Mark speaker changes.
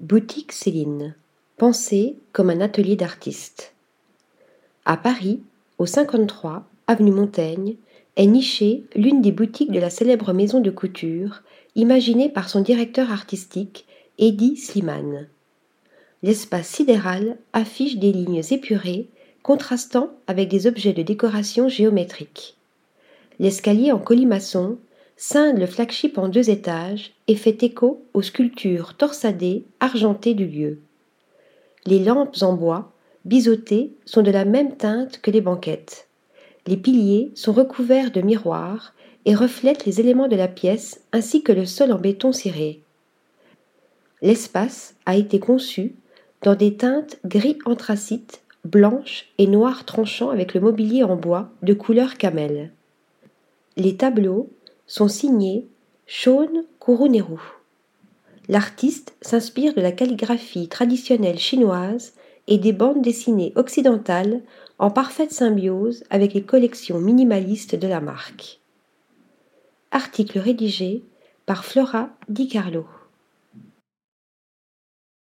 Speaker 1: Boutique Céline. Pensée comme un atelier d'artiste. À Paris, au 53 avenue Montaigne, est nichée l'une des boutiques de la célèbre maison de couture, imaginée par son directeur artistique, Eddie Slimane. L'espace sidéral affiche des lignes épurées, contrastant avec des objets de décoration géométriques. L'escalier en colimaçon scinde le flagship en deux étages et fait écho aux sculptures torsadées argentées du lieu. Les lampes en bois, biseautées, sont de la même teinte que les banquettes. Les piliers sont recouverts de miroirs et reflètent les éléments de la pièce ainsi que le sol en béton ciré. L'espace a été conçu dans des teintes gris anthracite, blanches et noires tranchant avec le mobilier en bois de couleur camel. Les tableaux sont signés Shaun Kuruneru. L'artiste s'inspire de la calligraphie traditionnelle chinoise et des bandes dessinées occidentales en parfaite symbiose avec les collections minimalistes de la marque. Article rédigé par Flora Di Carlo.